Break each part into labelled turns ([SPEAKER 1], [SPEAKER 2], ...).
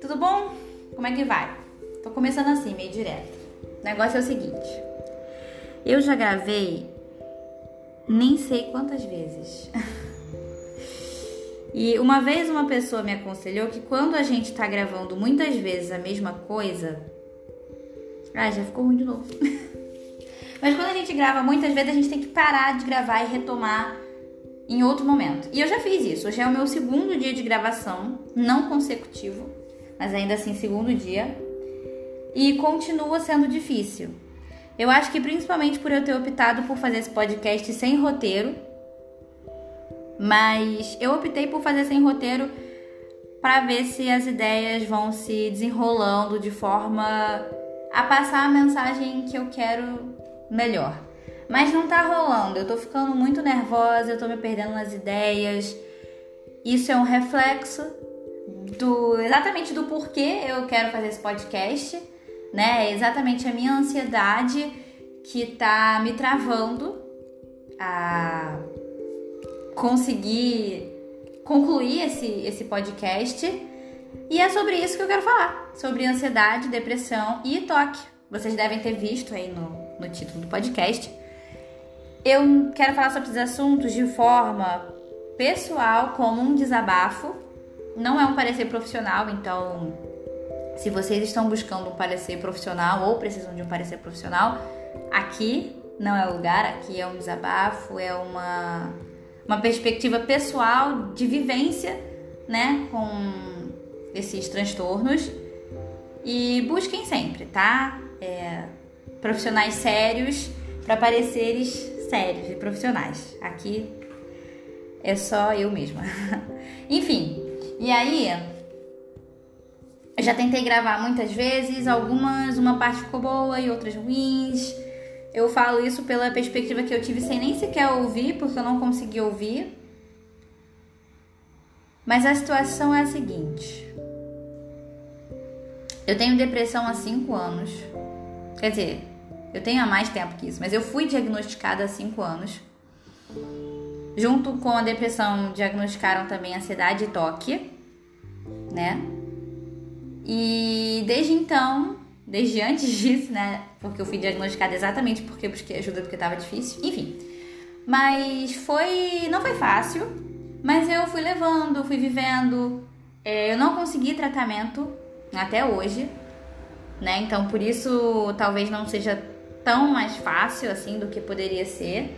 [SPEAKER 1] Tudo bom? Como é que vai? Tô começando assim, meio direto. O negócio é o seguinte: eu já gravei nem sei quantas vezes. E uma vez uma pessoa me aconselhou que quando a gente tá gravando muitas vezes a mesma coisa. Ah, já ficou ruim de novo. Mas quando a gente grava muitas vezes, a gente tem que parar de gravar e retomar em outro momento. E eu já fiz isso. Hoje é o meu segundo dia de gravação, não consecutivo, mas ainda assim segundo dia. E continua sendo difícil. Eu acho que principalmente por eu ter optado por fazer esse podcast sem roteiro. Mas eu optei por fazer sem roteiro para ver se as ideias vão se desenrolando de forma a passar a mensagem que eu quero melhor. Mas não tá rolando, eu tô ficando muito nervosa, eu tô me perdendo nas ideias. Isso é um reflexo do exatamente do porquê eu quero fazer esse podcast, né? É exatamente a minha ansiedade que tá me travando a conseguir concluir esse, esse podcast. E é sobre isso que eu quero falar: sobre ansiedade, depressão e toque. Vocês devem ter visto aí no, no título do podcast. Eu quero falar sobre esses assuntos de forma pessoal, como um desabafo. Não é um parecer profissional, então, se vocês estão buscando um parecer profissional ou precisam de um parecer profissional, aqui não é o lugar, aqui é um desabafo, é uma, uma perspectiva pessoal de vivência, né, com esses transtornos. E busquem sempre, tá? É, profissionais sérios para pareceres sérios e profissionais. Aqui é só eu mesma. Enfim, e aí eu já tentei gravar muitas vezes, algumas uma parte ficou boa e outras ruins. Eu falo isso pela perspectiva que eu tive sem nem sequer ouvir, porque eu não consegui ouvir. Mas a situação é a seguinte. Eu tenho depressão há 5 anos. Quer dizer, eu tenho há mais tempo que isso, mas eu fui diagnosticada há 5 anos. Junto com a depressão, diagnosticaram também ansiedade e toque, né? E desde então, desde antes disso, né? Porque eu fui diagnosticada exatamente porque busquei ajuda porque estava difícil, enfim. Mas foi. não foi fácil, mas eu fui levando, fui vivendo. É, eu não consegui tratamento até hoje, né? Então por isso talvez não seja tão mais fácil assim do que poderia ser.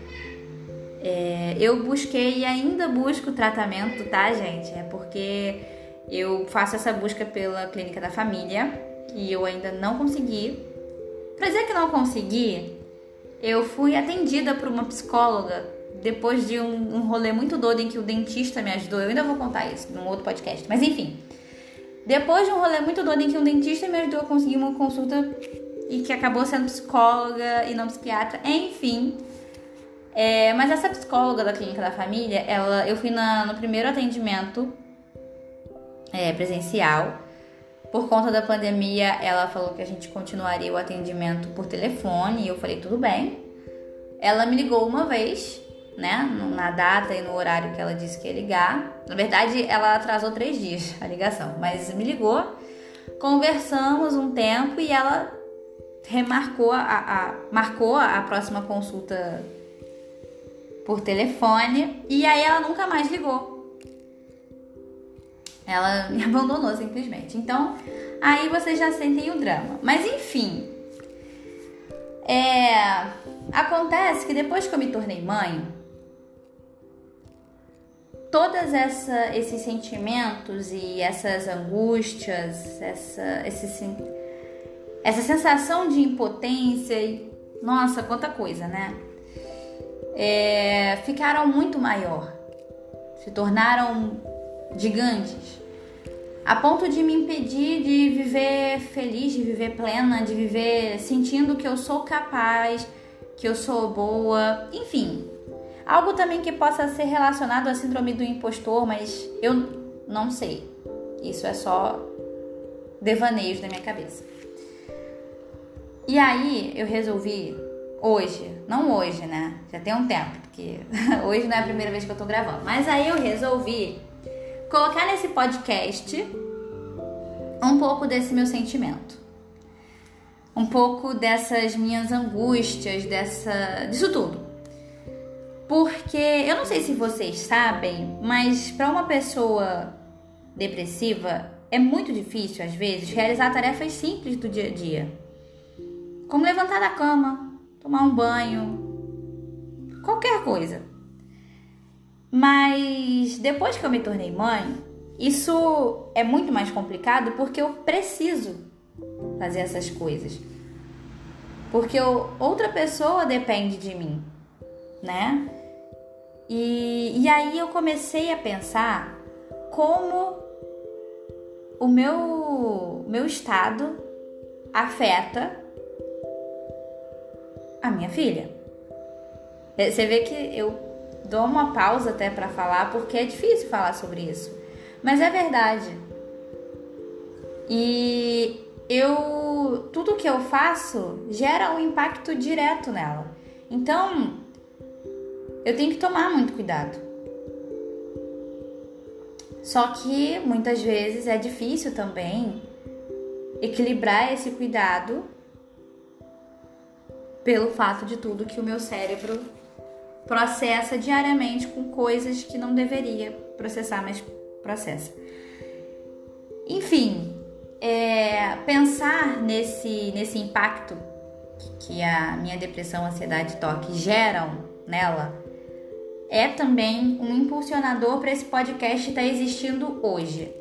[SPEAKER 1] É, eu busquei e ainda busco tratamento, tá, gente? É porque eu faço essa busca pela clínica da família e eu ainda não consegui. Pra dizer que não consegui, eu fui atendida por uma psicóloga depois de um, um rolê muito doido em que o dentista me ajudou. Eu ainda vou contar isso num outro podcast, mas enfim. Depois de um rolê muito doido em que um dentista me ajudou a conseguir uma consulta e que acabou sendo psicóloga e não psiquiatra, enfim. É, mas essa psicóloga da clínica da família, ela, eu fui na, no primeiro atendimento é, presencial. Por conta da pandemia, ela falou que a gente continuaria o atendimento por telefone e eu falei tudo bem. Ela me ligou uma vez, né, na data e no horário que ela disse que ia ligar. Na verdade, ela atrasou três dias a ligação, mas me ligou. Conversamos um tempo e ela remarcou a, a, marcou a próxima consulta por telefone e aí ela nunca mais ligou. Ela me abandonou simplesmente. Então, aí vocês já sentem o drama. Mas enfim, é, acontece que depois que eu me tornei mãe, todos esses sentimentos e essas angústias, essa, esse, essa sensação de impotência e nossa, quanta coisa, né? É, ficaram muito maior, se tornaram gigantes, a ponto de me impedir de viver feliz, de viver plena, de viver sentindo que eu sou capaz, que eu sou boa, enfim, algo também que possa ser relacionado à síndrome do impostor, mas eu não sei. Isso é só devaneios da minha cabeça. E aí eu resolvi hoje, não hoje, né? Já tem um tempo, porque hoje não é a primeira vez que eu tô gravando. Mas aí eu resolvi colocar nesse podcast um pouco desse meu sentimento. Um pouco dessas minhas angústias, dessa disso tudo. Porque eu não sei se vocês sabem, mas para uma pessoa depressiva é muito difícil às vezes realizar tarefas simples do dia a dia. Como levantar da cama, tomar um banho, qualquer coisa. Mas depois que eu me tornei mãe, isso é muito mais complicado porque eu preciso fazer essas coisas. Porque eu, outra pessoa depende de mim, né? E, e aí eu comecei a pensar como o meu, meu estado afeta a minha filha. É, você vê que eu dou uma pausa até para falar porque é difícil falar sobre isso. Mas é verdade. E eu tudo que eu faço gera um impacto direto nela. Então, eu tenho que tomar muito cuidado. Só que muitas vezes é difícil também equilibrar esse cuidado pelo fato de tudo que o meu cérebro processa diariamente com coisas que não deveria processar, mas processa. Enfim, é, pensar nesse, nesse impacto que a minha depressão, ansiedade e toque geram nela é também um impulsionador para esse podcast estar tá existindo hoje.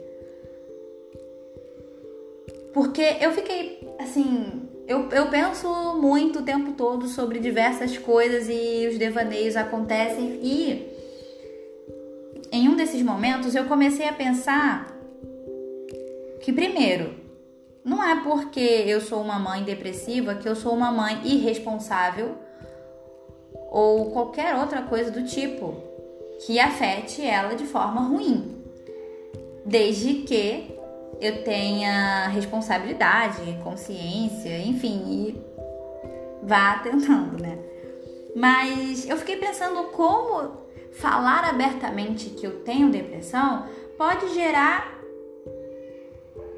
[SPEAKER 1] Porque eu fiquei assim, eu, eu penso muito o tempo todo sobre diversas coisas e os devaneios acontecem e em um desses momentos eu comecei a pensar que primeiro, não é porque eu sou uma mãe depressiva que eu sou uma mãe irresponsável ou qualquer outra coisa do tipo que afete ela de forma ruim. Desde que eu tenha responsabilidade, consciência, enfim, e vá tentando, né? Mas eu fiquei pensando como falar abertamente que eu tenho depressão pode gerar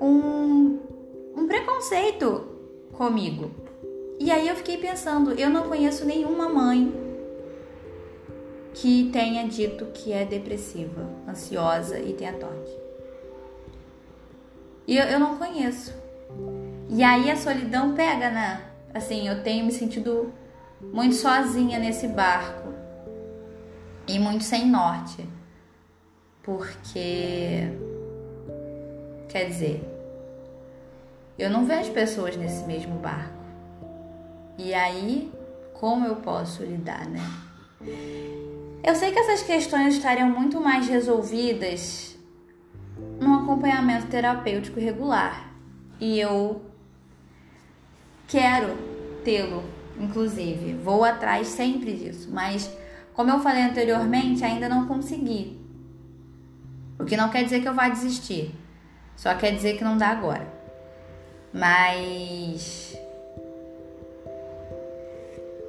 [SPEAKER 1] um, um preconceito comigo. E aí eu fiquei pensando, eu não conheço nenhuma mãe que tenha dito que é depressiva, ansiosa e tenha toque. E eu, eu não conheço. E aí a solidão pega, né? Assim, eu tenho me sentido muito sozinha nesse barco e muito sem norte. Porque quer dizer, eu não vejo pessoas nesse mesmo barco. E aí, como eu posso lidar, né? Eu sei que essas questões estariam muito mais resolvidas acompanhamento terapêutico regular. E eu quero tê-lo, inclusive. Vou atrás sempre disso, mas como eu falei anteriormente, ainda não consegui. O que não quer dizer que eu vá desistir. Só quer dizer que não dá agora. Mas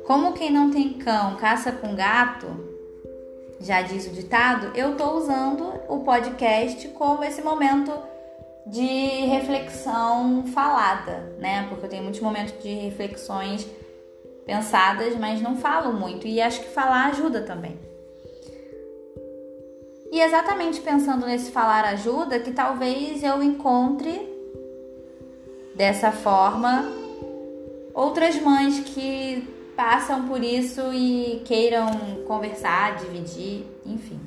[SPEAKER 1] como quem não tem cão caça com gato, já diz o ditado, eu estou usando o podcast como esse momento de reflexão falada, né? Porque eu tenho muitos momentos de reflexões pensadas, mas não falo muito e acho que falar ajuda também. E exatamente pensando nesse falar ajuda que talvez eu encontre dessa forma outras mães que passam por isso e queiram conversar, dividir, enfim.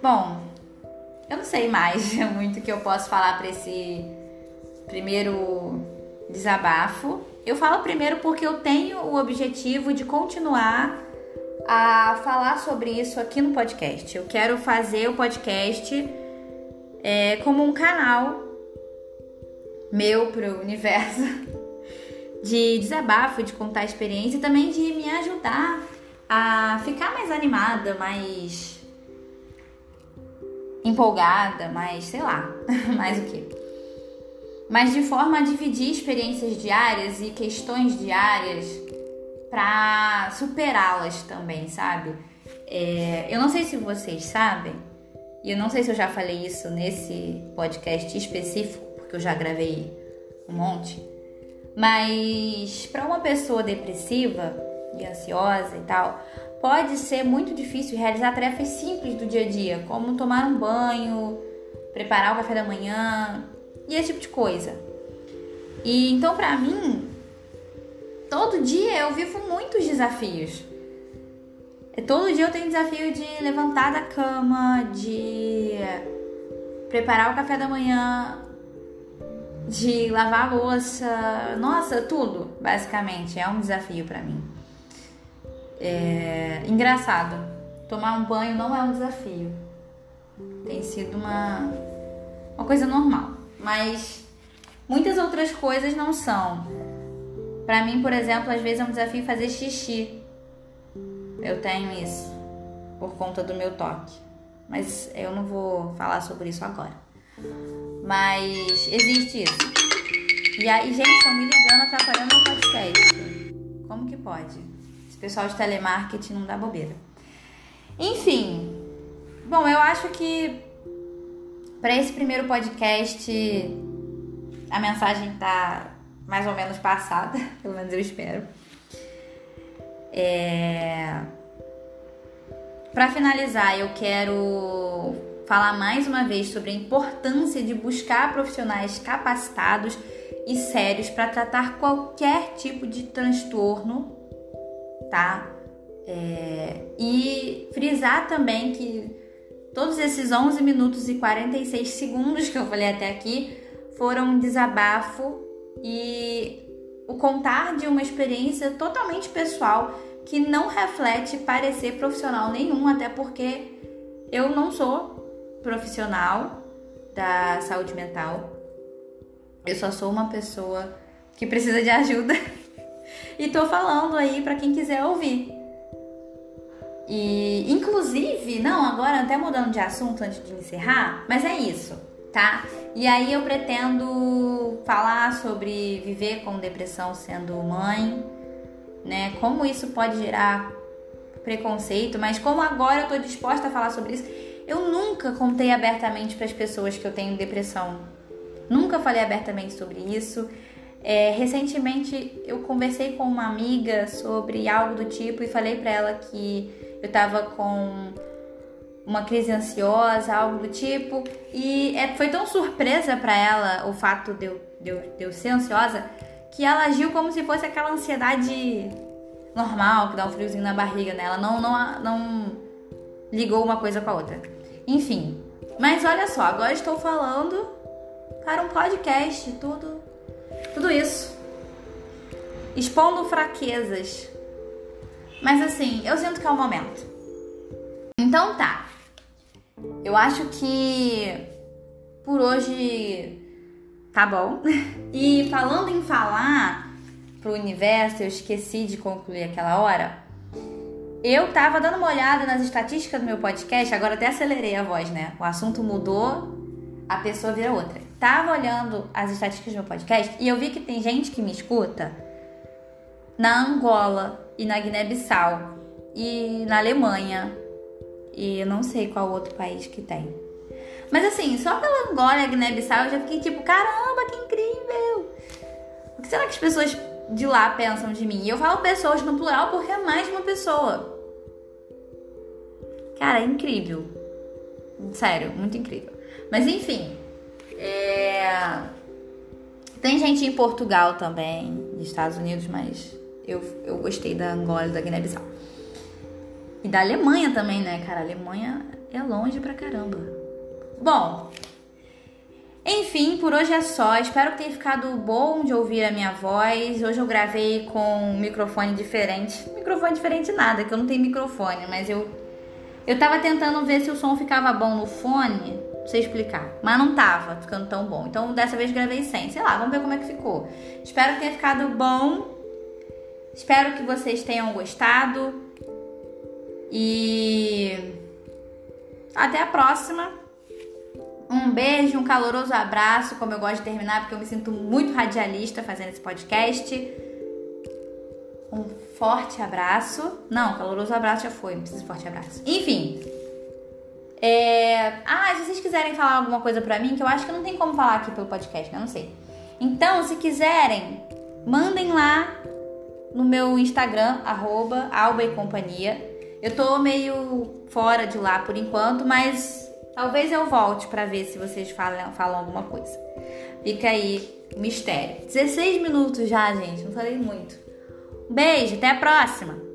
[SPEAKER 1] Bom, eu não sei mais muito que eu posso falar para esse primeiro desabafo. Eu falo primeiro porque eu tenho o objetivo de continuar a falar sobre isso aqui no podcast. Eu quero fazer o podcast é, como um canal meu para o universo de desabafo, de contar experiência e também de me ajudar a ficar mais animada, mais empolgada, mais, sei lá, mais o que. Mas de forma a dividir experiências diárias e questões diárias para superá-las também, sabe? É, eu não sei se vocês sabem, e eu não sei se eu já falei isso nesse podcast específico, porque eu já gravei um monte, mas para uma pessoa depressiva e ansiosa e tal, pode ser muito difícil realizar tarefas simples do dia a dia, como tomar um banho, preparar o café da manhã e esse tipo de coisa. E então para mim, todo dia eu vivo muitos desafios. Todo dia eu tenho desafio de levantar da cama, de preparar o café da manhã, de lavar louça, nossa, tudo, basicamente, é um desafio para mim. É engraçado, tomar um banho não é um desafio. Tem sido uma uma coisa normal, mas muitas outras coisas não são. Para mim, por exemplo, às vezes é um desafio fazer xixi. Eu tenho isso por conta do meu toque. Mas eu não vou falar sobre isso agora. Mas existe isso. E aí, gente, estão me ligando, atrapalhando o podcast. Como que pode? Esse pessoal de telemarketing não dá bobeira. Enfim. Bom, eu acho que para esse primeiro podcast a mensagem tá mais ou menos passada, pelo menos eu espero. É... Para finalizar, eu quero falar mais uma vez sobre a importância de buscar profissionais capacitados e sérios para tratar qualquer tipo de transtorno, tá? É... E frisar também que todos esses 11 minutos e 46 segundos que eu falei até aqui foram um desabafo e o contar de uma experiência totalmente pessoal que não reflete parecer profissional nenhum, até porque eu não sou profissional da saúde mental. Eu só sou uma pessoa que precisa de ajuda e tô falando aí para quem quiser ouvir. E inclusive, não, agora até mudando de assunto antes de encerrar, mas é isso, tá? E aí eu pretendo falar sobre viver com depressão sendo mãe, né? Como isso pode gerar preconceito, mas como agora eu tô disposta a falar sobre isso, eu nunca contei abertamente para as pessoas que eu tenho depressão. Nunca falei abertamente sobre isso. É, recentemente eu conversei com uma amiga sobre algo do tipo e falei para ela que eu tava com uma crise ansiosa, algo do tipo. E é, foi tão surpresa para ela o fato de eu, de, eu, de eu ser ansiosa que ela agiu como se fosse aquela ansiedade normal, que dá um friozinho na barriga, né? Ela não, não, não ligou uma coisa com a outra. Enfim, mas olha só, agora estou falando para um podcast, tudo, tudo isso. Expondo fraquezas. Mas assim, eu sinto que é o momento. Então tá. Eu acho que por hoje tá bom. E falando em falar pro universo, eu esqueci de concluir aquela hora. Eu tava dando uma olhada nas estatísticas do meu podcast, agora até acelerei a voz, né? O assunto mudou, a pessoa vira outra. Tava olhando as estatísticas do meu podcast e eu vi que tem gente que me escuta na Angola e na Guiné-Bissau e na Alemanha e eu não sei qual outro país que tem. Mas assim, só pela Angola e Guiné-Bissau eu já fiquei tipo, caramba, que incrível! O que será que as pessoas de lá pensam de mim? E eu falo pessoas no plural porque é mais de uma pessoa. Cara, é incrível. Sério, muito incrível. Mas enfim. É... Tem gente em Portugal também, nos Estados Unidos, mas eu, eu gostei da Angola e da Guiné-Bissau. E da Alemanha também, né, cara? A Alemanha é longe pra caramba. Bom, enfim, por hoje é só. Espero que tenha ficado bom de ouvir a minha voz. Hoje eu gravei com um microfone diferente. Microfone diferente nada, que eu não tenho microfone, mas eu eu tava tentando ver se o som ficava bom no fone, não sei explicar, mas não tava ficando tão bom. Então dessa vez gravei sem. Sei lá, vamos ver como é que ficou. Espero que tenha ficado bom. Espero que vocês tenham gostado. E até a próxima. Um beijo, um caloroso abraço, como eu gosto de terminar, porque eu me sinto muito radialista fazendo esse podcast. Um forte abraço. Não, caloroso abraço já foi, não precisa de forte abraço. Enfim, É... Ah, se vocês quiserem falar alguma coisa pra mim, que eu acho que não tem como falar aqui pelo podcast, né? Não sei. Então, se quiserem, mandem lá no meu Instagram, arroba Alba e Companhia. Eu tô meio fora de lá por enquanto, mas talvez eu volte para ver se vocês falam, falam alguma coisa. Fica aí o mistério. 16 minutos já, gente, não falei muito. Beijo, até a próxima!